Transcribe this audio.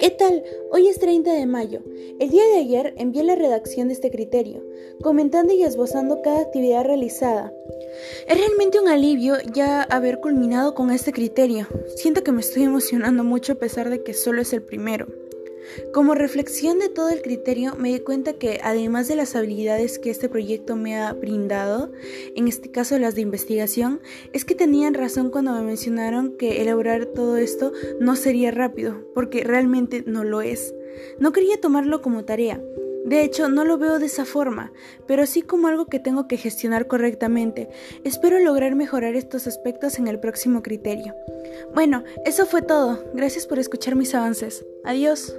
¿Qué tal? Hoy es 30 de mayo. El día de ayer envié la redacción de este criterio, comentando y esbozando cada actividad realizada. Es realmente un alivio ya haber culminado con este criterio. Siento que me estoy emocionando mucho a pesar de que solo es el primero. Como reflexión de todo el criterio, me di cuenta que además de las habilidades que este proyecto me ha brindado, en este caso las de investigación, es que tenían razón cuando me mencionaron que elaborar todo esto no sería rápido, porque realmente no lo es. No quería tomarlo como tarea. De hecho, no lo veo de esa forma, pero sí como algo que tengo que gestionar correctamente. Espero lograr mejorar estos aspectos en el próximo criterio. Bueno, eso fue todo. Gracias por escuchar mis avances. Adiós.